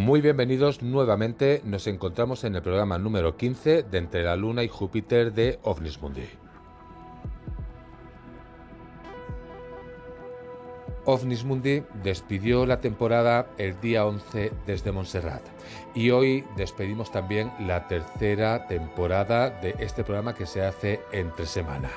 Muy bienvenidos nuevamente, nos encontramos en el programa número 15 de Entre la Luna y Júpiter de OVNIS Mundi. Mundi despidió la temporada el día 11 desde Montserrat y hoy despedimos también la tercera temporada de este programa que se hace entre semana.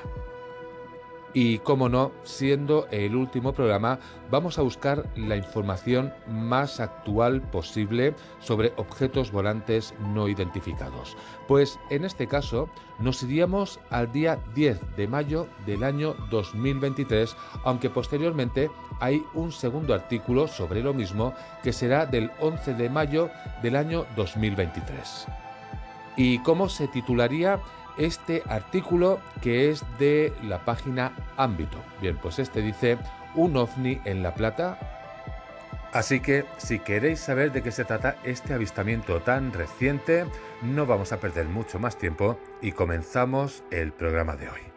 Y como no, siendo el último programa, vamos a buscar la información más actual posible sobre objetos volantes no identificados. Pues en este caso nos iríamos al día 10 de mayo del año 2023, aunque posteriormente hay un segundo artículo sobre lo mismo que será del 11 de mayo del año 2023. ¿Y cómo se titularía? Este artículo que es de la página Ámbito. Bien, pues este dice un ovni en La Plata. Así que si queréis saber de qué se trata este avistamiento tan reciente, no vamos a perder mucho más tiempo y comenzamos el programa de hoy.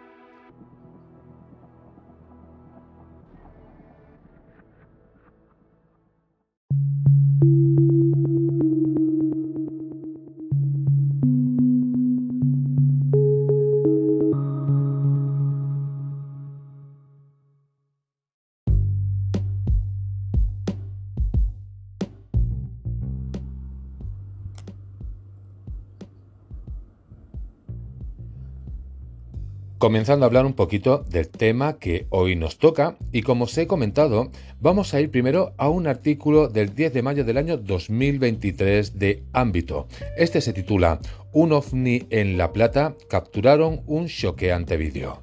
Comenzando a hablar un poquito del tema que hoy nos toca y como os he comentado, vamos a ir primero a un artículo del 10 de mayo del año 2023 de Ámbito. Este se titula Un ovni en La Plata capturaron un choqueante vídeo.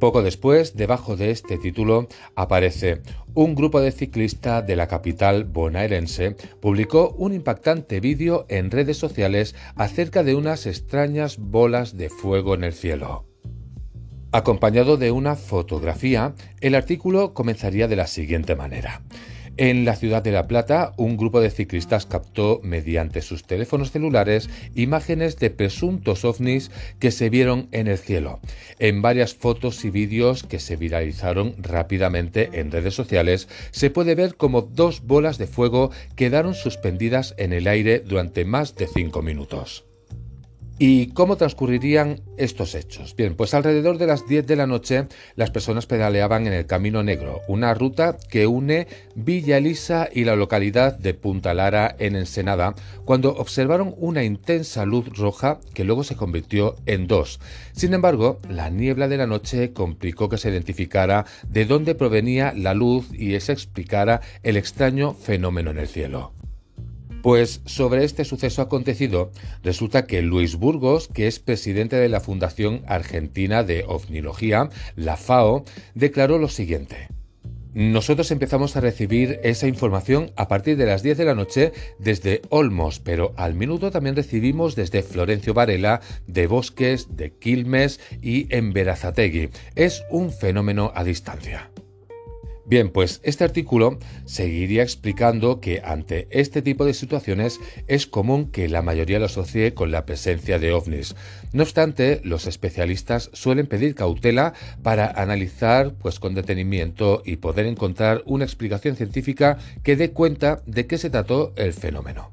Poco después, debajo de este título, aparece un grupo de ciclistas de la capital bonaerense publicó un impactante vídeo en redes sociales acerca de unas extrañas bolas de fuego en el cielo. Acompañado de una fotografía, el artículo comenzaría de la siguiente manera. En la ciudad de La Plata, un grupo de ciclistas captó mediante sus teléfonos celulares imágenes de presuntos ovnis que se vieron en el cielo. En varias fotos y vídeos que se viralizaron rápidamente en redes sociales, se puede ver como dos bolas de fuego quedaron suspendidas en el aire durante más de cinco minutos. ¿Y cómo transcurrirían estos hechos? Bien, pues alrededor de las 10 de la noche las personas pedaleaban en el Camino Negro, una ruta que une Villa Elisa y la localidad de Punta Lara en Ensenada, cuando observaron una intensa luz roja que luego se convirtió en dos. Sin embargo, la niebla de la noche complicó que se identificara de dónde provenía la luz y se explicara el extraño fenómeno en el cielo. Pues sobre este suceso acontecido, resulta que Luis Burgos, que es presidente de la Fundación Argentina de Ovnilogía, la FAO, declaró lo siguiente. Nosotros empezamos a recibir esa información a partir de las 10 de la noche desde Olmos, pero al minuto también recibimos desde Florencio Varela, de Bosques, de Quilmes y en Verazategui. Es un fenómeno a distancia. Bien, pues este artículo seguiría explicando que ante este tipo de situaciones es común que la mayoría lo asocie con la presencia de ovnis. No obstante, los especialistas suelen pedir cautela para analizar pues con detenimiento y poder encontrar una explicación científica que dé cuenta de qué se trató el fenómeno.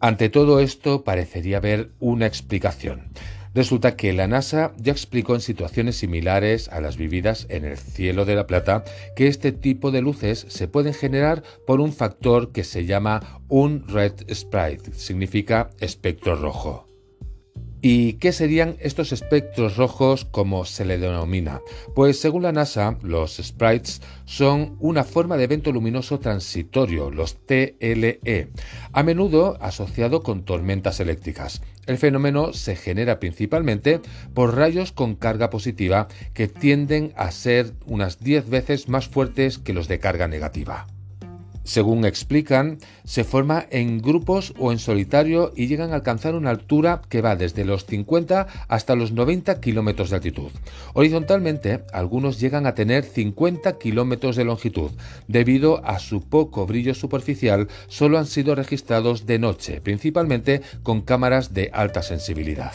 Ante todo esto parecería haber una explicación. Resulta que la NASA ya explicó en situaciones similares a las vividas en el cielo de la Plata que este tipo de luces se pueden generar por un factor que se llama un red sprite, significa espectro rojo. ¿Y qué serían estos espectros rojos como se le denomina? Pues según la NASA, los sprites son una forma de evento luminoso transitorio, los TLE, a menudo asociado con tormentas eléctricas. El fenómeno se genera principalmente por rayos con carga positiva que tienden a ser unas 10 veces más fuertes que los de carga negativa. Según explican, se forma en grupos o en solitario y llegan a alcanzar una altura que va desde los 50 hasta los 90 kilómetros de altitud. Horizontalmente, algunos llegan a tener 50 kilómetros de longitud. Debido a su poco brillo superficial, solo han sido registrados de noche, principalmente con cámaras de alta sensibilidad.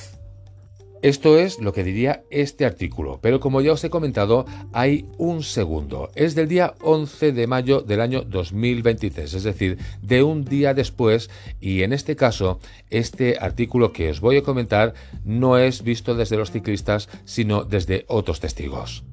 Esto es lo que diría este artículo, pero como ya os he comentado, hay un segundo. Es del día 11 de mayo del año 2023, es decir, de un día después, y en este caso, este artículo que os voy a comentar no es visto desde los ciclistas, sino desde otros testigos.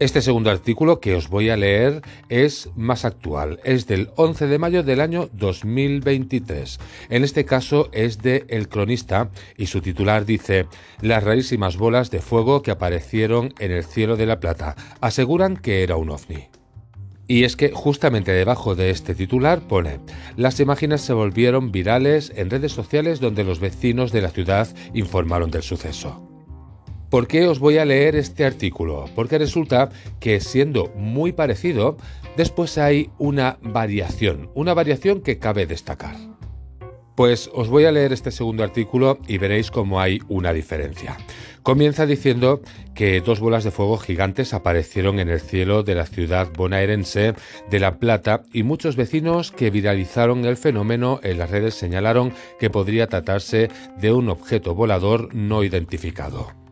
Este segundo artículo que os voy a leer es más actual, es del 11 de mayo del año 2023. En este caso es de El Cronista y su titular dice Las rarísimas bolas de fuego que aparecieron en el cielo de La Plata aseguran que era un ovni. Y es que justamente debajo de este titular pone, las imágenes se volvieron virales en redes sociales donde los vecinos de la ciudad informaron del suceso. ¿Por qué os voy a leer este artículo? Porque resulta que siendo muy parecido, después hay una variación, una variación que cabe destacar. Pues os voy a leer este segundo artículo y veréis cómo hay una diferencia. Comienza diciendo que dos bolas de fuego gigantes aparecieron en el cielo de la ciudad bonaerense de La Plata y muchos vecinos que viralizaron el fenómeno en las redes señalaron que podría tratarse de un objeto volador no identificado.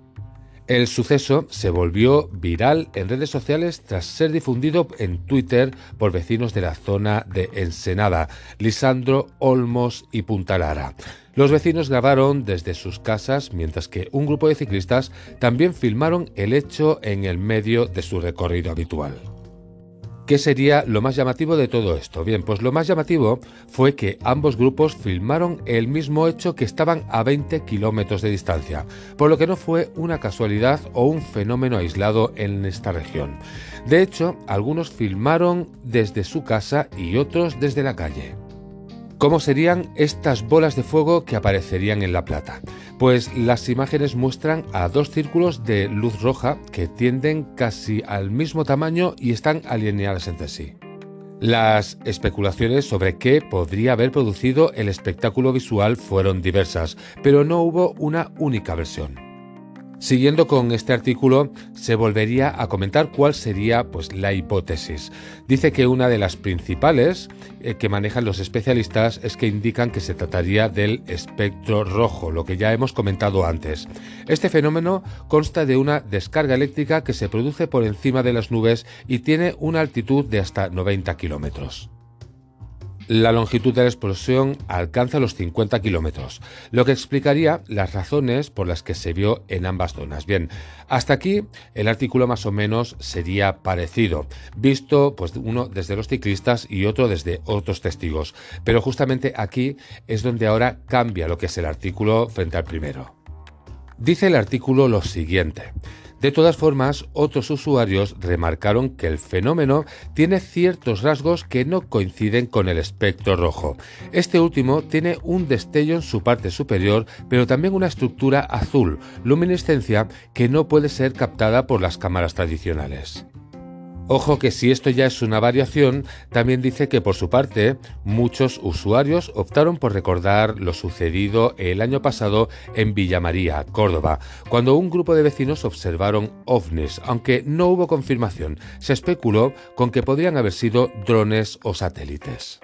El suceso se volvió viral en redes sociales tras ser difundido en Twitter por vecinos de la zona de Ensenada, Lisandro, Olmos y Punta Lara. Los vecinos grabaron desde sus casas mientras que un grupo de ciclistas también filmaron el hecho en el medio de su recorrido habitual. ¿Qué sería lo más llamativo de todo esto? Bien, pues lo más llamativo fue que ambos grupos filmaron el mismo hecho que estaban a 20 kilómetros de distancia, por lo que no fue una casualidad o un fenómeno aislado en esta región. De hecho, algunos filmaron desde su casa y otros desde la calle. ¿Cómo serían estas bolas de fuego que aparecerían en La Plata? Pues las imágenes muestran a dos círculos de luz roja que tienden casi al mismo tamaño y están alineadas entre sí. Las especulaciones sobre qué podría haber producido el espectáculo visual fueron diversas, pero no hubo una única versión. Siguiendo con este artículo, se volvería a comentar cuál sería pues, la hipótesis. Dice que una de las principales eh, que manejan los especialistas es que indican que se trataría del espectro rojo, lo que ya hemos comentado antes. Este fenómeno consta de una descarga eléctrica que se produce por encima de las nubes y tiene una altitud de hasta 90 kilómetros. La longitud de la explosión alcanza los 50 kilómetros, lo que explicaría las razones por las que se vio en ambas zonas. Bien, hasta aquí el artículo más o menos sería parecido, visto pues uno desde los ciclistas y otro desde otros testigos, pero justamente aquí es donde ahora cambia lo que es el artículo frente al primero. Dice el artículo lo siguiente. De todas formas, otros usuarios remarcaron que el fenómeno tiene ciertos rasgos que no coinciden con el espectro rojo. Este último tiene un destello en su parte superior, pero también una estructura azul, luminiscencia que no puede ser captada por las cámaras tradicionales. Ojo que si esto ya es una variación, también dice que por su parte muchos usuarios optaron por recordar lo sucedido el año pasado en Villamaría, Córdoba, cuando un grupo de vecinos observaron ovnis, aunque no hubo confirmación. Se especuló con que podrían haber sido drones o satélites.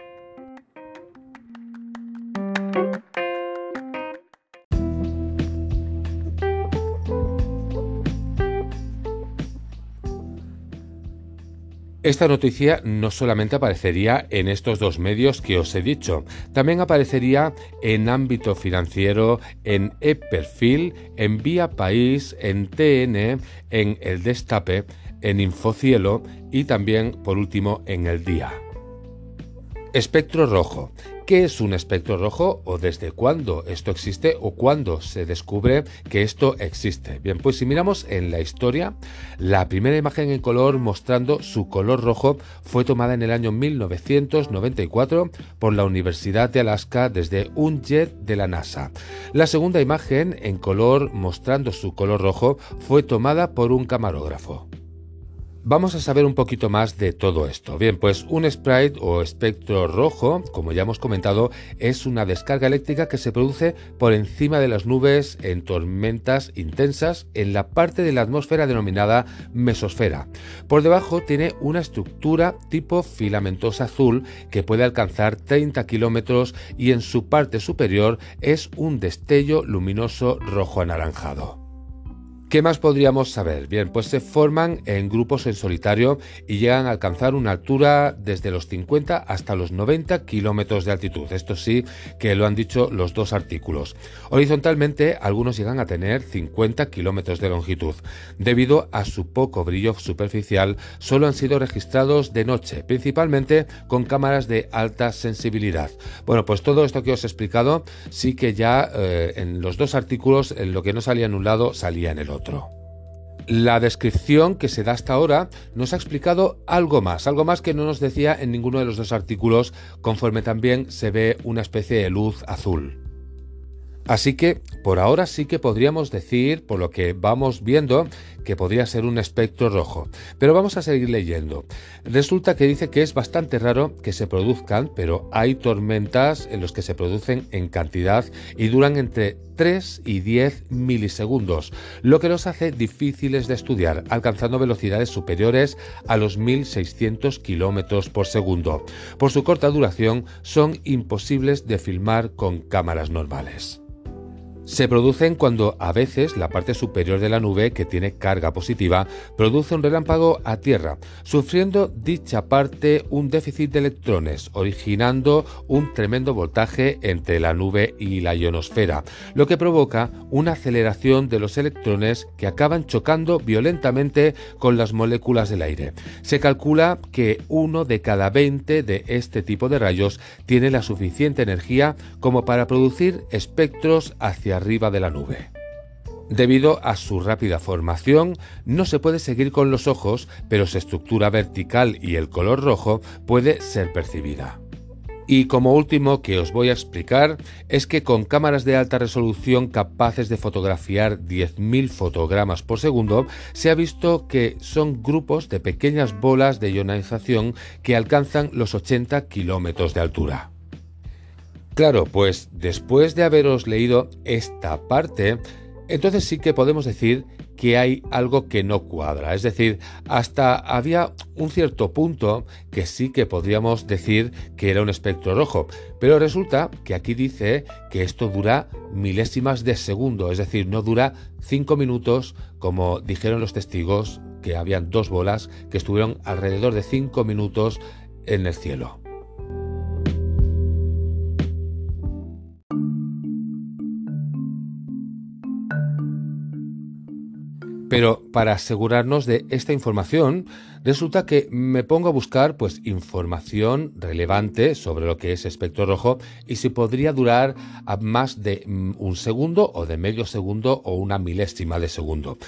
Esta noticia no solamente aparecería en estos dos medios que os he dicho, también aparecería en ámbito financiero, en e-perfil, en Vía País, en TN, en El Destape, en Infocielo y también, por último, en El Día. Espectro rojo. ¿Qué es un espectro rojo o desde cuándo esto existe o cuándo se descubre que esto existe? Bien, pues si miramos en la historia, la primera imagen en color mostrando su color rojo fue tomada en el año 1994 por la Universidad de Alaska desde un jet de la NASA. La segunda imagen en color mostrando su color rojo fue tomada por un camarógrafo. Vamos a saber un poquito más de todo esto. Bien, pues un sprite o espectro rojo, como ya hemos comentado, es una descarga eléctrica que se produce por encima de las nubes en tormentas intensas en la parte de la atmósfera denominada mesosfera. Por debajo tiene una estructura tipo filamentosa azul que puede alcanzar 30 kilómetros y en su parte superior es un destello luminoso rojo anaranjado. ¿Qué más podríamos saber? Bien, pues se forman en grupos en solitario y llegan a alcanzar una altura desde los 50 hasta los 90 kilómetros de altitud. Esto sí que lo han dicho los dos artículos. Horizontalmente, algunos llegan a tener 50 kilómetros de longitud. Debido a su poco brillo superficial, solo han sido registrados de noche, principalmente con cámaras de alta sensibilidad. Bueno, pues todo esto que os he explicado sí que ya eh, en los dos artículos, en lo que no salía en un lado, salía en el La descripción que se da hasta ahora nos ha explicado algo más, algo más que no nos decía en ninguno de los dos artículos, conforme también se ve una especie de luz azul. Así que por ahora sí que podríamos decir, por lo que vamos viendo, que podría ser un espectro rojo. Pero vamos a seguir leyendo. Resulta que dice que es bastante raro que se produzcan, pero hay tormentas en los que se producen en cantidad y duran entre 3 y 10 milisegundos, lo que los hace difíciles de estudiar, alcanzando velocidades superiores a los 1600 kilómetros por segundo. Por su corta duración, son imposibles de filmar con cámaras normales. Se producen cuando a veces la parte superior de la nube que tiene carga positiva produce un relámpago a tierra, sufriendo dicha parte un déficit de electrones, originando un tremendo voltaje entre la nube y la ionosfera, lo que provoca una aceleración de los electrones que acaban chocando violentamente con las moléculas del aire. Se calcula que uno de cada 20 de este tipo de rayos tiene la suficiente energía como para producir espectros hacia arriba de la nube. Debido a su rápida formación, no se puede seguir con los ojos, pero su estructura vertical y el color rojo puede ser percibida. Y como último que os voy a explicar es que con cámaras de alta resolución capaces de fotografiar 10.000 fotogramas por segundo, se ha visto que son grupos de pequeñas bolas de ionización que alcanzan los 80 kilómetros de altura. Claro, pues después de haberos leído esta parte, entonces sí que podemos decir que hay algo que no cuadra. Es decir, hasta había un cierto punto que sí que podríamos decir que era un espectro rojo. Pero resulta que aquí dice que esto dura milésimas de segundo. Es decir, no dura cinco minutos como dijeron los testigos que habían dos bolas que estuvieron alrededor de cinco minutos en el cielo. Pero para asegurarnos de esta información, resulta que me pongo a buscar pues información relevante sobre lo que es espectro rojo y si podría durar más de mm, un segundo o de medio segundo o una milésima de segundo.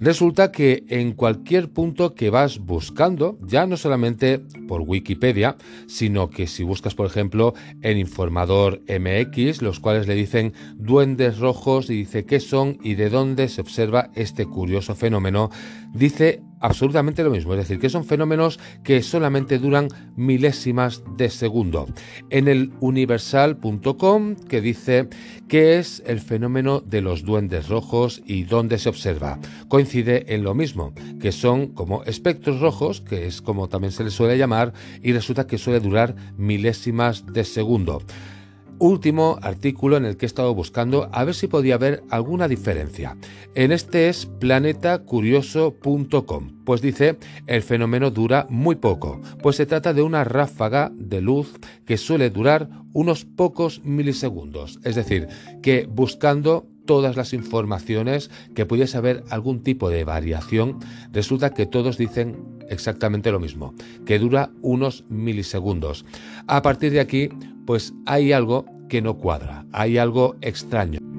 Resulta que en cualquier punto que vas buscando, ya no solamente por Wikipedia, sino que si buscas, por ejemplo, en Informador MX, los cuales le dicen duendes rojos y dice qué son y de dónde se observa este curioso fenómeno, dice absolutamente lo mismo, es decir, que son fenómenos que solamente duran milésimas de segundo. En el universal.com que dice qué es el fenómeno de los duendes rojos y dónde se observa. Coincide en lo mismo, que son como espectros rojos, que es como también se les suele llamar, y resulta que suele durar milésimas de segundo último artículo en el que he estado buscando a ver si podía haber alguna diferencia. En este es planetacurioso.com, pues dice el fenómeno dura muy poco, pues se trata de una ráfaga de luz que suele durar unos pocos milisegundos, es decir, que buscando todas las informaciones que pudiese haber algún tipo de variación, resulta que todos dicen exactamente lo mismo, que dura unos milisegundos. A partir de aquí, pues hay algo que no cuadra, hay algo extraño.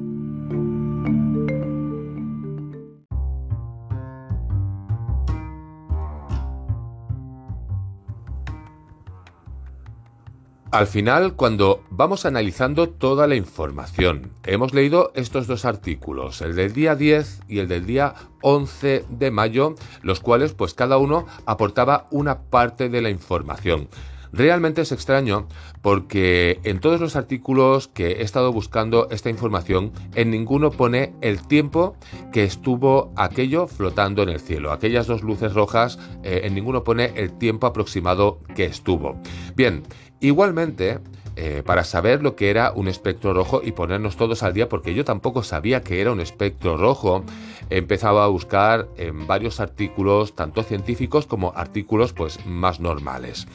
Al final, cuando vamos analizando toda la información, hemos leído estos dos artículos, el del día 10 y el del día 11 de mayo, los cuales pues cada uno aportaba una parte de la información. Realmente es extraño porque en todos los artículos que he estado buscando esta información, en ninguno pone el tiempo que estuvo aquello flotando en el cielo. Aquellas dos luces rojas, eh, en ninguno pone el tiempo aproximado que estuvo. Bien, Igualmente, eh, para saber lo que era un espectro rojo y ponernos todos al día, porque yo tampoco sabía que era un espectro rojo, empezaba a buscar en varios artículos, tanto científicos como artículos pues, más normales.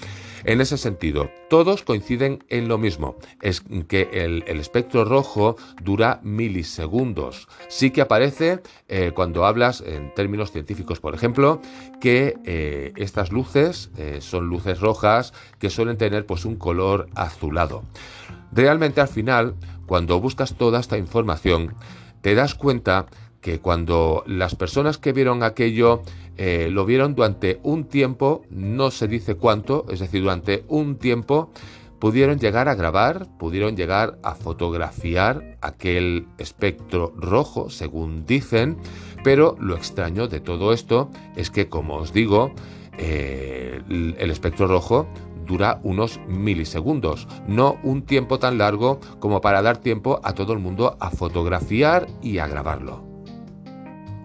En ese sentido, todos coinciden en lo mismo, es que el, espectro rojo dura milisegundos. Sí que aparece eh, cuando hablas en términos científicos, por ejemplo, que eh, estas luces eh, son luces rojas que suelen tener pues, un color azulado. Realmente al final, cuando buscas toda esta información, te das cuenta que cuando las personas que vieron aquello eh, lo vieron durante un tiempo, no se dice cuánto, es decir, durante un tiempo pudieron llegar a grabar, pudieron llegar a fotografiar aquel espectro rojo, según dicen, pero lo extraño de todo esto es que, como os digo, eh, el espectro rojo dura unos milisegundos, no un tiempo tan largo como para dar tiempo a todo el mundo a fotografiar y a grabarlo.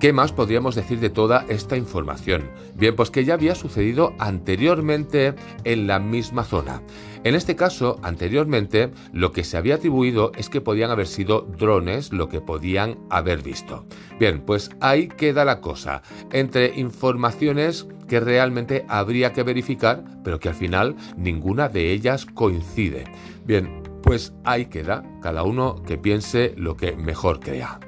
¿Qué más podríamos decir de toda esta información? Bien, pues que ya había sucedido anteriormente en la misma zona. En este caso, anteriormente, lo que se había atribuido es que podían haber sido drones lo que podían haber visto. Bien, pues ahí queda la cosa, entre informaciones que realmente habría que verificar, pero que al final ninguna de ellas coincide. Bien, pues ahí queda, cada uno que piense lo que mejor crea.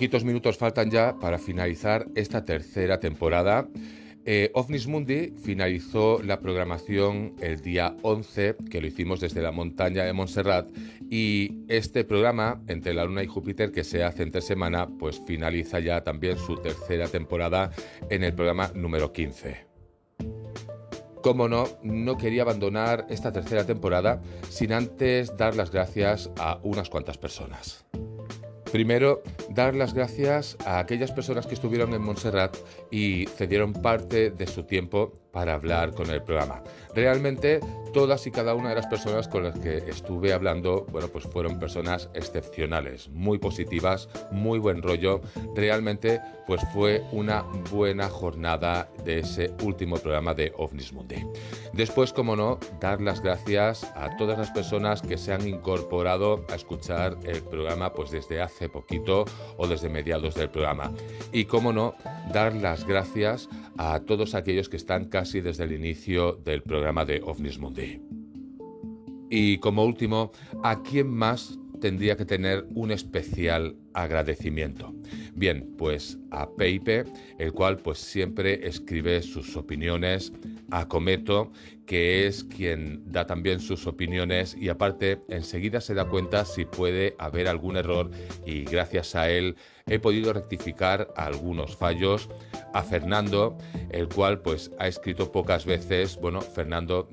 Poquitos minutos faltan ya para finalizar esta tercera temporada. Eh, OVNIS Mundi finalizó la programación el día 11, que lo hicimos desde la montaña de Montserrat, y este programa, entre la Luna y Júpiter, que se hace entre semana, pues finaliza ya también su tercera temporada en el programa número 15. Como no, no quería abandonar esta tercera temporada sin antes dar las gracias a unas cuantas personas. Primero, dar las gracias a aquellas personas que estuvieron en Montserrat y cedieron parte de su tiempo para hablar con el programa. Realmente todas y cada una de las personas con las que estuve hablando, bueno, pues fueron personas excepcionales, muy positivas, muy buen rollo. Realmente pues fue una buena jornada de ese último programa de OVNIS Mundi. Después, como no, dar las gracias a todas las personas que se han incorporado a escuchar el programa pues desde hace poquito o desde mediados del programa. Y como no, dar las gracias a todos aquellos que están casi desde el inicio del programa de OVNIS Mundi. Y como último, ¿a quién más tendría que tener un especial agradecimiento? Bien, pues a Peipe, el cual pues siempre escribe sus opiniones, a Cometo, que es quien da también sus opiniones y aparte enseguida se da cuenta si puede haber algún error y gracias a él he podido rectificar algunos fallos a Fernando, el cual pues ha escrito pocas veces, bueno, Fernando,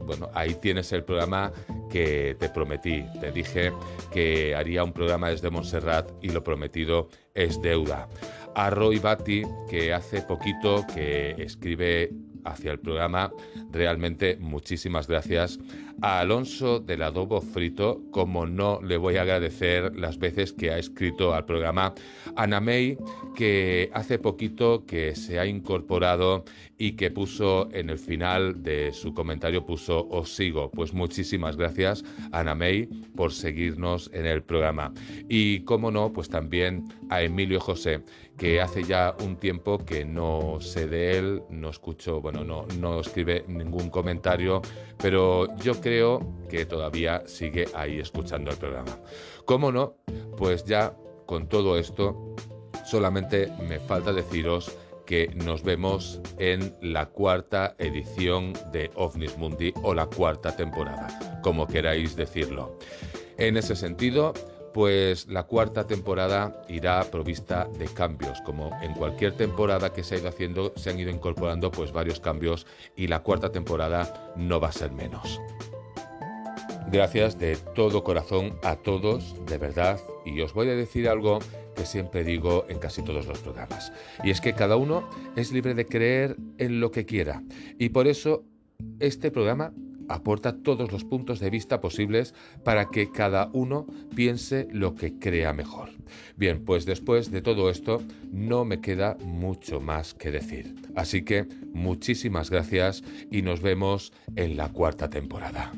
bueno, ahí tienes el programa que te prometí, te dije que haría un programa desde Montserrat y lo prometido es deuda. A Roy Batty, que hace poquito que escribe hacia el programa. Realmente muchísimas gracias. A Alonso del Adobo Frito, como no le voy a agradecer las veces que ha escrito al programa. Ana May, que hace poquito que se ha incorporado y que puso en el final de su comentario, puso os sigo. Pues muchísimas gracias, Ana May, por seguirnos en el programa. Y como no, pues también a Emilio José, que hace ya un tiempo que no sé de él, no escucho, bueno, no, no escribe ningún comentario, pero yo creo que todavía sigue ahí escuchando el programa. ¿Cómo no? Pues ya con todo esto, solamente me falta deciros que nos vemos en la cuarta edición de OVNIS Mundi o la cuarta temporada, como queráis decirlo. En ese sentido, pues la cuarta temporada irá provista de cambios, como en cualquier temporada que se ha ido haciendo, se han ido incorporando pues varios cambios y la cuarta temporada no va a ser menos. Gracias de todo corazón a todos, de verdad, y os voy a decir algo que siempre digo en casi todos los programas. Y es que cada uno es libre de creer en lo que quiera. Y por eso este programa aporta todos los puntos de vista posibles para que cada uno piense lo que crea mejor. Bien, pues después de todo esto no me queda mucho más que decir. Así que muchísimas gracias y nos vemos en la cuarta temporada.